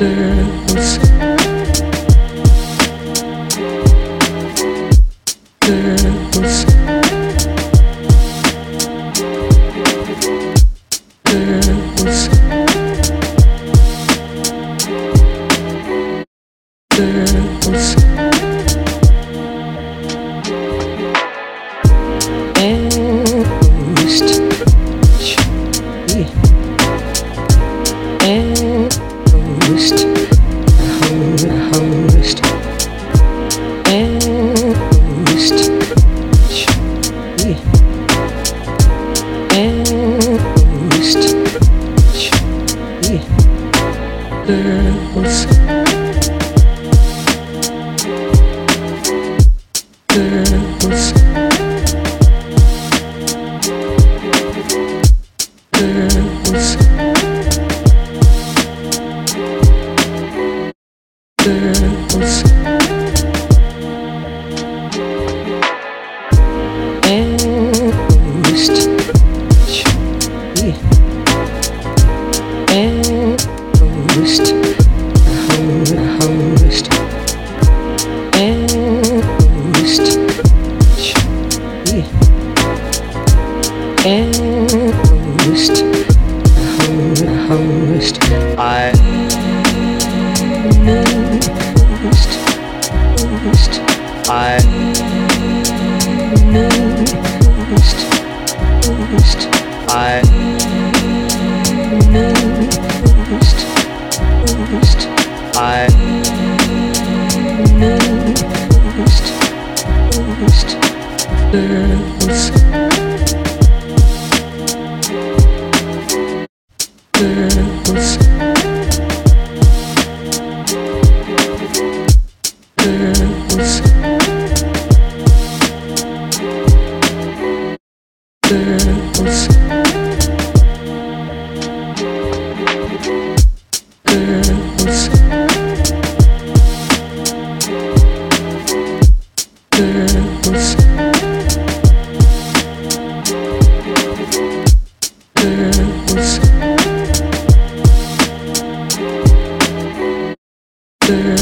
girls, girls, girls, girls, girls, girls. Angst, angst, angst, angst, angst, angst. I angst, angst. I angst, angst. I angst. I angst, angst. Girls, girls, girls, girls, girls, girl.